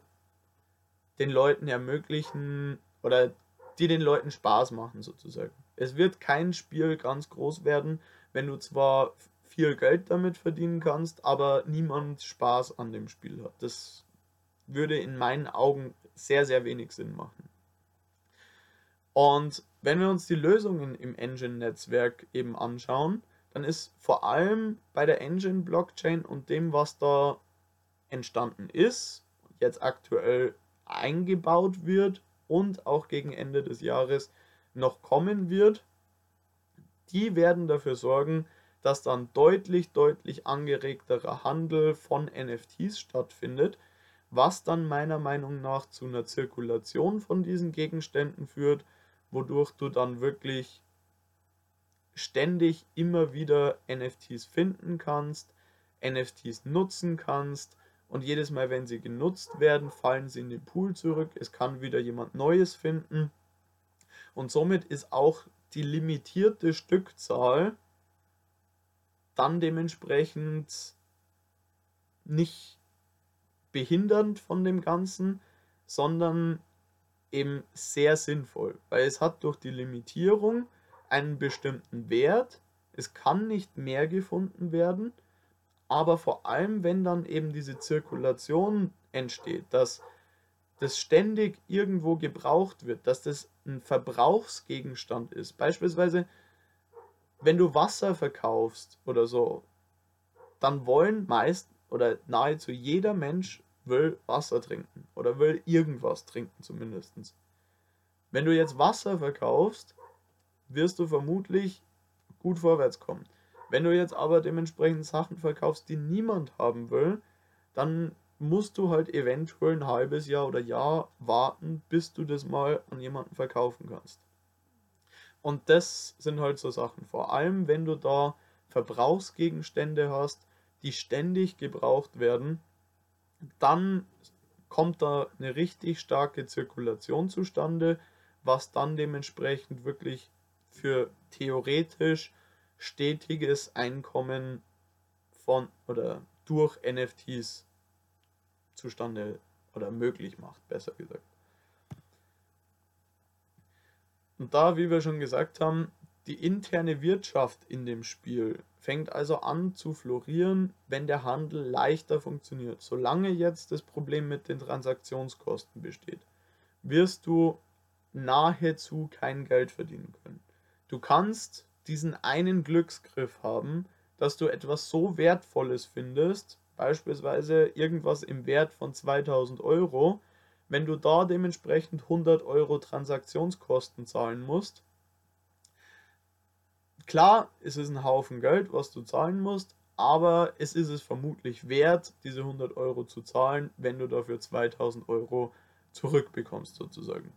A: den Leuten ermöglichen oder die den Leuten Spaß machen sozusagen. Es wird kein Spiel ganz groß werden, wenn du zwar viel Geld damit verdienen kannst, aber niemand Spaß an dem Spiel hat. Das würde in meinen Augen sehr, sehr wenig Sinn machen. Und wenn wir uns die Lösungen im Engine-Netzwerk eben anschauen, dann ist vor allem bei der Engine Blockchain und dem, was da entstanden ist, jetzt aktuell eingebaut wird und auch gegen Ende des Jahres noch kommen wird, die werden dafür sorgen, dass dann deutlich, deutlich angeregterer Handel von NFTs stattfindet, was dann meiner Meinung nach zu einer Zirkulation von diesen Gegenständen führt, wodurch du dann wirklich ständig immer wieder NFTs finden kannst, NFTs nutzen kannst und jedes Mal, wenn sie genutzt werden, fallen sie in den Pool zurück. Es kann wieder jemand Neues finden und somit ist auch die limitierte Stückzahl dann dementsprechend nicht behindernd von dem Ganzen, sondern eben sehr sinnvoll, weil es hat durch die Limitierung einen bestimmten Wert. Es kann nicht mehr gefunden werden, aber vor allem, wenn dann eben diese Zirkulation entsteht, dass das ständig irgendwo gebraucht wird, dass das ein Verbrauchsgegenstand ist. Beispielsweise, wenn du Wasser verkaufst oder so, dann wollen meist oder nahezu jeder Mensch will Wasser trinken oder will irgendwas trinken zumindest. Wenn du jetzt Wasser verkaufst, wirst du vermutlich gut vorwärts kommen. Wenn du jetzt aber dementsprechend Sachen verkaufst, die niemand haben will, dann musst du halt eventuell ein halbes Jahr oder Jahr warten, bis du das mal an jemanden verkaufen kannst. Und das sind halt so Sachen. Vor allem, wenn du da Verbrauchsgegenstände hast, die ständig gebraucht werden, dann kommt da eine richtig starke Zirkulation zustande, was dann dementsprechend wirklich für theoretisch stetiges Einkommen von oder durch NFTs zustande oder möglich macht, besser gesagt. Und da, wie wir schon gesagt haben, die interne Wirtschaft in dem Spiel fängt also an zu florieren, wenn der Handel leichter funktioniert. Solange jetzt das Problem mit den Transaktionskosten besteht, wirst du nahezu kein Geld verdienen können. Du kannst diesen einen Glücksgriff haben, dass du etwas so Wertvolles findest, beispielsweise irgendwas im Wert von 2000 Euro, wenn du da dementsprechend 100 Euro Transaktionskosten zahlen musst, klar, es ist ein Haufen Geld, was du zahlen musst, aber es ist es vermutlich wert, diese 100 Euro zu zahlen, wenn du dafür 2000 Euro zurückbekommst sozusagen.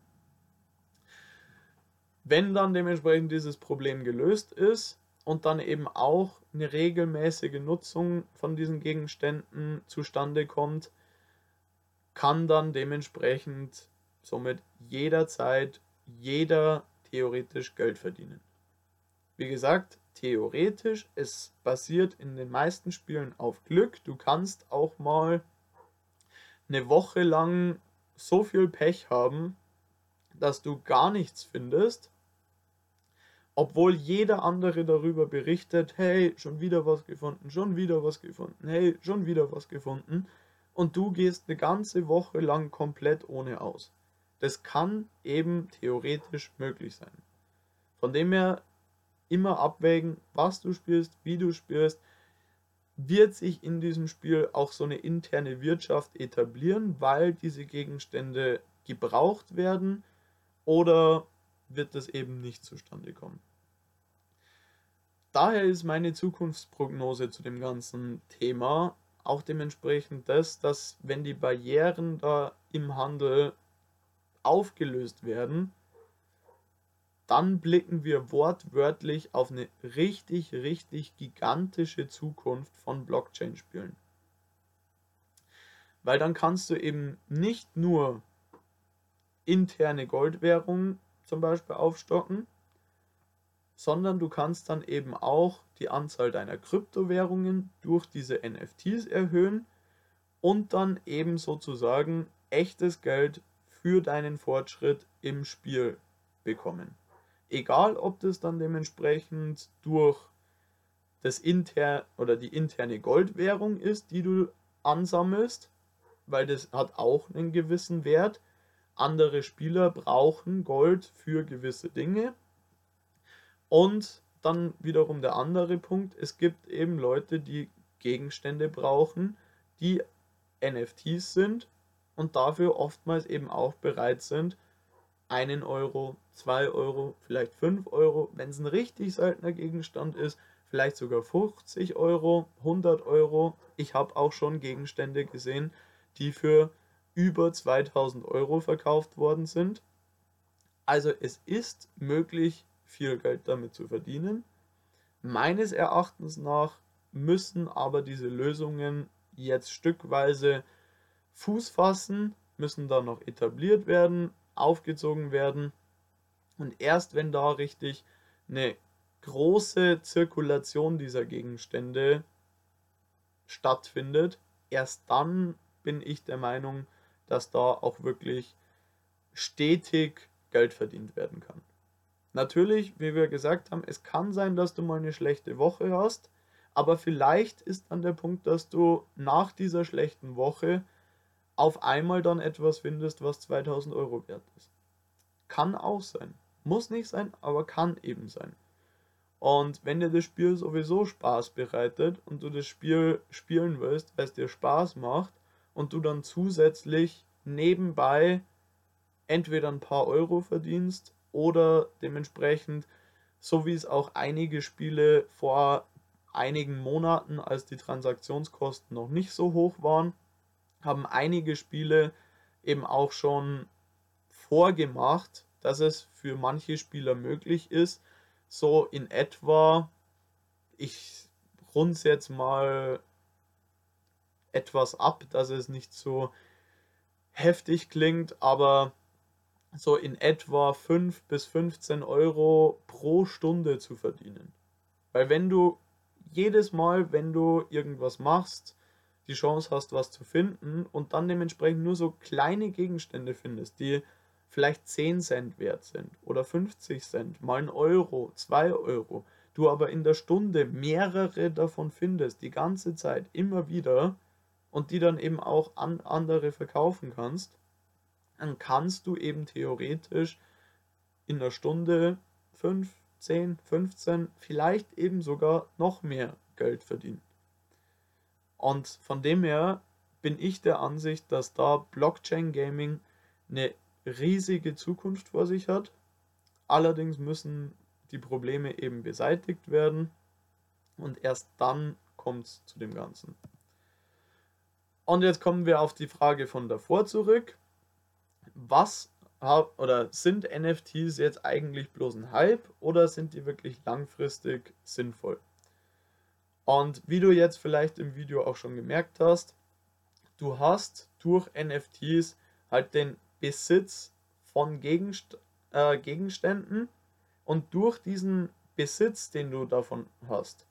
A: Wenn dann dementsprechend dieses Problem gelöst ist und dann eben auch eine regelmäßige Nutzung von diesen Gegenständen zustande kommt, kann dann dementsprechend somit jederzeit jeder theoretisch Geld verdienen. Wie gesagt, theoretisch, es basiert in den meisten Spielen auf Glück. Du kannst auch mal eine Woche lang so viel Pech haben, dass du gar nichts findest, obwohl jeder andere darüber berichtet, hey, schon wieder was gefunden, schon wieder was gefunden, hey, schon wieder was gefunden und du gehst eine ganze Woche lang komplett ohne aus. Das kann eben theoretisch möglich sein. Von dem her immer abwägen, was du spielst, wie du spielst. Wird sich in diesem Spiel auch so eine interne Wirtschaft etablieren, weil diese Gegenstände gebraucht werden oder wird das eben nicht zustande kommen? Daher ist meine Zukunftsprognose zu dem ganzen Thema auch dementsprechend das, dass wenn die Barrieren da im Handel aufgelöst werden, dann blicken wir wortwörtlich auf eine richtig, richtig gigantische Zukunft von Blockchain-Spielen. Weil dann kannst du eben nicht nur interne Goldwährungen zum Beispiel aufstocken, sondern du kannst dann eben auch die Anzahl deiner Kryptowährungen durch diese NFTs erhöhen und dann eben sozusagen echtes Geld für deinen Fortschritt im Spiel bekommen. Egal, ob das dann dementsprechend durch das inter oder die interne Goldwährung ist, die du ansammelst, weil das hat auch einen gewissen Wert. Andere Spieler brauchen Gold für gewisse Dinge und dann wiederum der andere Punkt, es gibt eben Leute, die Gegenstände brauchen, die NFTs sind und dafür oftmals eben auch bereit sind, einen Euro, zwei Euro, vielleicht fünf Euro, wenn es ein richtig seltener Gegenstand ist, vielleicht sogar 50 Euro, 100 Euro. Ich habe auch schon Gegenstände gesehen, die für über 2000 Euro verkauft worden sind. Also es ist möglich, viel Geld damit zu verdienen. Meines Erachtens nach müssen aber diese Lösungen jetzt stückweise Fuß fassen, müssen da noch etabliert werden, aufgezogen werden. Und erst wenn da richtig eine große Zirkulation dieser Gegenstände stattfindet, erst dann bin ich der Meinung, dass da auch wirklich stetig Geld verdient werden kann. Natürlich, wie wir gesagt haben, es kann sein, dass du mal eine schlechte Woche hast, aber vielleicht ist dann der Punkt, dass du nach dieser schlechten Woche auf einmal dann etwas findest, was 2000 Euro wert ist. Kann auch sein. Muss nicht sein, aber kann eben sein. Und wenn dir das Spiel sowieso Spaß bereitet und du das Spiel spielen willst, weil es dir Spaß macht und du dann zusätzlich nebenbei entweder ein paar Euro verdienst oder dementsprechend, so wie es auch einige Spiele vor einigen Monaten, als die Transaktionskosten noch nicht so hoch waren, haben einige Spiele eben auch schon vorgemacht, dass es für manche Spieler möglich ist, so in etwa, ich rund's jetzt mal etwas ab, dass es nicht so heftig klingt, aber so in etwa 5 bis 15 Euro pro Stunde zu verdienen. Weil wenn du jedes Mal, wenn du irgendwas machst, die Chance hast, was zu finden und dann dementsprechend nur so kleine Gegenstände findest, die vielleicht 10 Cent wert sind oder 50 Cent, mal ein Euro, 2 Euro, du aber in der Stunde mehrere davon findest, die ganze Zeit, immer wieder und die dann eben auch an andere verkaufen kannst, dann kannst du eben theoretisch in der Stunde 5, 10, 15, vielleicht eben sogar noch mehr Geld verdienen. Und von dem her bin ich der Ansicht, dass da Blockchain Gaming eine riesige Zukunft vor sich hat. Allerdings müssen die Probleme eben beseitigt werden und erst dann kommt es zu dem Ganzen. Und jetzt kommen wir auf die Frage von davor zurück. Was oder sind NFTs jetzt eigentlich bloß ein Hype oder sind die wirklich langfristig sinnvoll? Und wie du jetzt vielleicht im Video auch schon gemerkt hast, du hast durch NFTs halt den Besitz von Gegenst äh, Gegenständen und durch diesen Besitz, den du davon hast,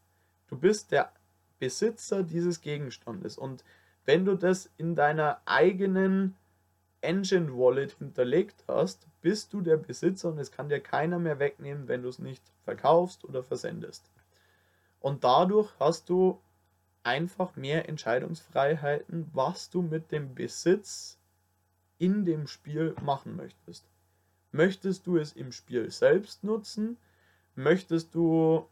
A: du bist der Besitzer dieses Gegenstandes und wenn du das in deiner eigenen Engine Wallet hinterlegt hast, bist du der Besitzer und es kann dir keiner mehr wegnehmen, wenn du es nicht verkaufst oder versendest. Und dadurch hast du einfach mehr Entscheidungsfreiheiten, was du mit dem Besitz in dem Spiel machen möchtest. Möchtest du es im Spiel selbst nutzen? Möchtest du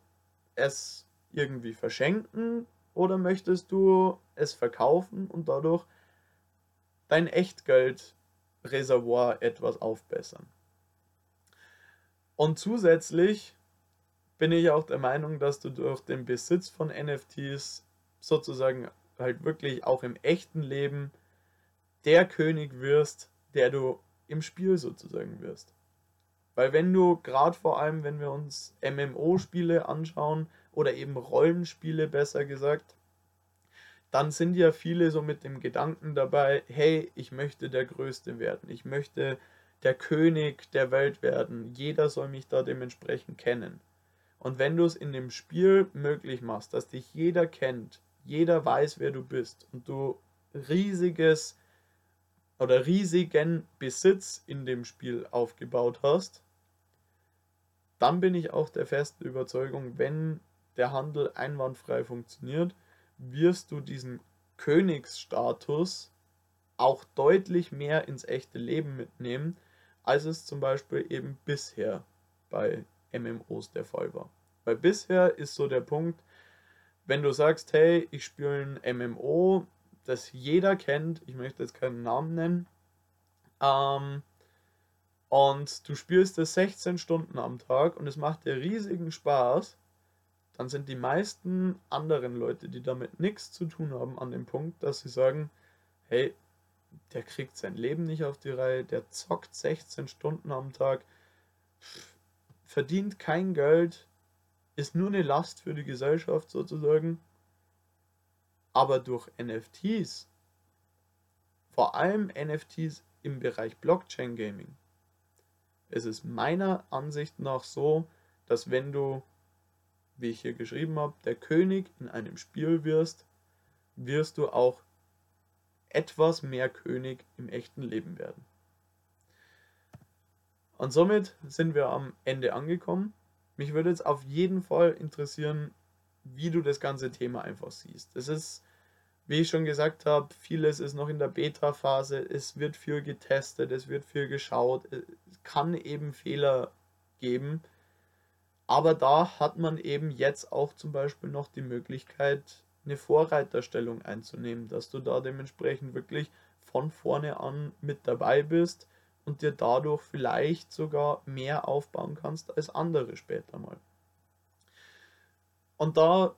A: es irgendwie verschenken? Oder möchtest du es verkaufen und dadurch dein Echtgeldreservoir etwas aufbessern? Und zusätzlich bin ich auch der Meinung, dass du durch den Besitz von NFTs sozusagen halt wirklich auch im echten Leben der König wirst, der du im Spiel sozusagen wirst. Weil wenn du gerade vor allem, wenn wir uns MMO-Spiele anschauen oder eben Rollenspiele besser gesagt, dann sind ja viele so mit dem Gedanken dabei, hey, ich möchte der Größte werden, ich möchte der König der Welt werden, jeder soll mich da dementsprechend kennen. Und wenn du es in dem Spiel möglich machst, dass dich jeder kennt, jeder weiß, wer du bist und du riesiges oder riesigen Besitz in dem Spiel aufgebaut hast, dann bin ich auch der festen Überzeugung, wenn der Handel einwandfrei funktioniert, wirst du diesen Königsstatus auch deutlich mehr ins echte Leben mitnehmen, als es zum Beispiel eben bisher bei MMOs der Fall war. Weil bisher ist so der Punkt, wenn du sagst, hey, ich spiele ein MMO, das jeder kennt, ich möchte jetzt keinen Namen nennen, ähm, und du spielst es 16 Stunden am Tag und es macht dir riesigen Spaß, dann sind die meisten anderen Leute, die damit nichts zu tun haben, an dem Punkt, dass sie sagen, hey, der kriegt sein Leben nicht auf die Reihe, der zockt 16 Stunden am Tag, verdient kein Geld, ist nur eine Last für die Gesellschaft sozusagen. Aber durch NFTs, vor allem NFTs im Bereich Blockchain Gaming, ist es meiner Ansicht nach so, dass wenn du, wie ich hier geschrieben habe, der König in einem Spiel wirst, wirst du auch etwas mehr König im echten Leben werden. Und somit sind wir am Ende angekommen. Mich würde jetzt auf jeden Fall interessieren, wie du das ganze Thema einfach siehst. Es ist, wie ich schon gesagt habe, vieles ist noch in der Beta-Phase. Es wird viel getestet, es wird viel geschaut. Es kann eben Fehler geben. Aber da hat man eben jetzt auch zum Beispiel noch die Möglichkeit, eine Vorreiterstellung einzunehmen, dass du da dementsprechend wirklich von vorne an mit dabei bist und dir dadurch vielleicht sogar mehr aufbauen kannst als andere später mal. Und da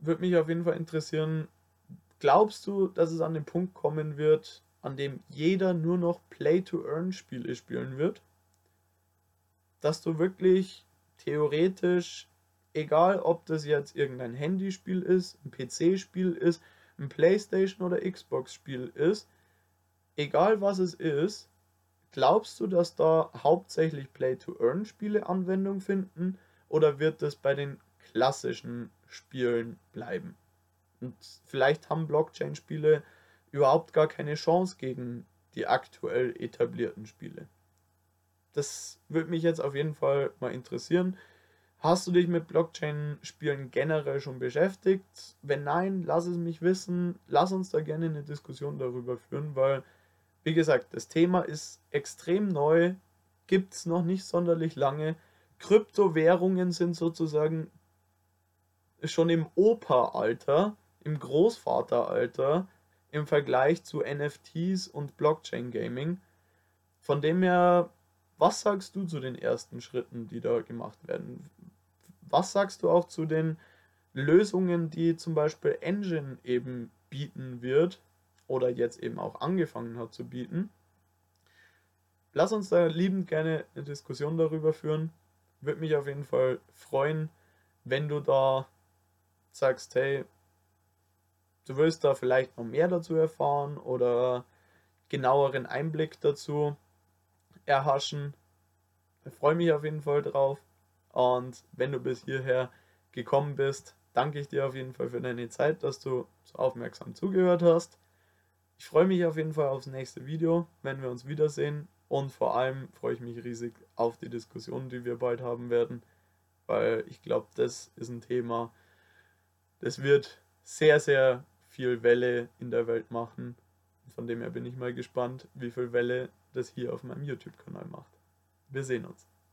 A: würde mich auf jeden Fall interessieren, glaubst du, dass es an den Punkt kommen wird, an dem jeder nur noch Play-to-Earn-Spiele spielen wird? Dass du wirklich theoretisch, egal ob das jetzt irgendein Handyspiel ist, ein PC-Spiel ist, ein PlayStation oder Xbox-Spiel ist, egal was es ist, glaubst du, dass da hauptsächlich Play-to-Earn-Spiele Anwendung finden oder wird das bei den klassischen Spielen bleiben? Und vielleicht haben Blockchain-Spiele überhaupt gar keine Chance gegen die aktuell etablierten Spiele. Das würde mich jetzt auf jeden Fall mal interessieren. Hast du dich mit Blockchain-Spielen generell schon beschäftigt? Wenn nein, lass es mich wissen. Lass uns da gerne eine Diskussion darüber führen, weil, wie gesagt, das Thema ist extrem neu, gibt es noch nicht sonderlich lange. Kryptowährungen sind sozusagen schon im Opa-Alter, im Großvateralter im Vergleich zu NFTs und Blockchain Gaming. Von dem her, was sagst du zu den ersten Schritten, die da gemacht werden? Was sagst du auch zu den Lösungen, die zum Beispiel Engine eben bieten wird oder jetzt eben auch angefangen hat zu bieten? Lass uns da liebend gerne eine Diskussion darüber führen. Würde mich auf jeden Fall freuen, wenn du da sagst, hey, du willst da vielleicht noch mehr dazu erfahren oder genaueren Einblick dazu erhaschen. Ich freue mich auf jeden Fall drauf. Und wenn du bis hierher gekommen bist, danke ich dir auf jeden Fall für deine Zeit, dass du so aufmerksam zugehört hast. Ich freue mich auf jeden Fall aufs nächste Video, wenn wir uns wiedersehen. Und vor allem freue ich mich riesig auf die Diskussion, die wir bald haben werden, weil ich glaube, das ist ein Thema, das wird sehr, sehr viel Welle in der Welt machen. Von dem her bin ich mal gespannt, wie viel Welle das hier auf meinem YouTube-Kanal macht. Wir sehen uns.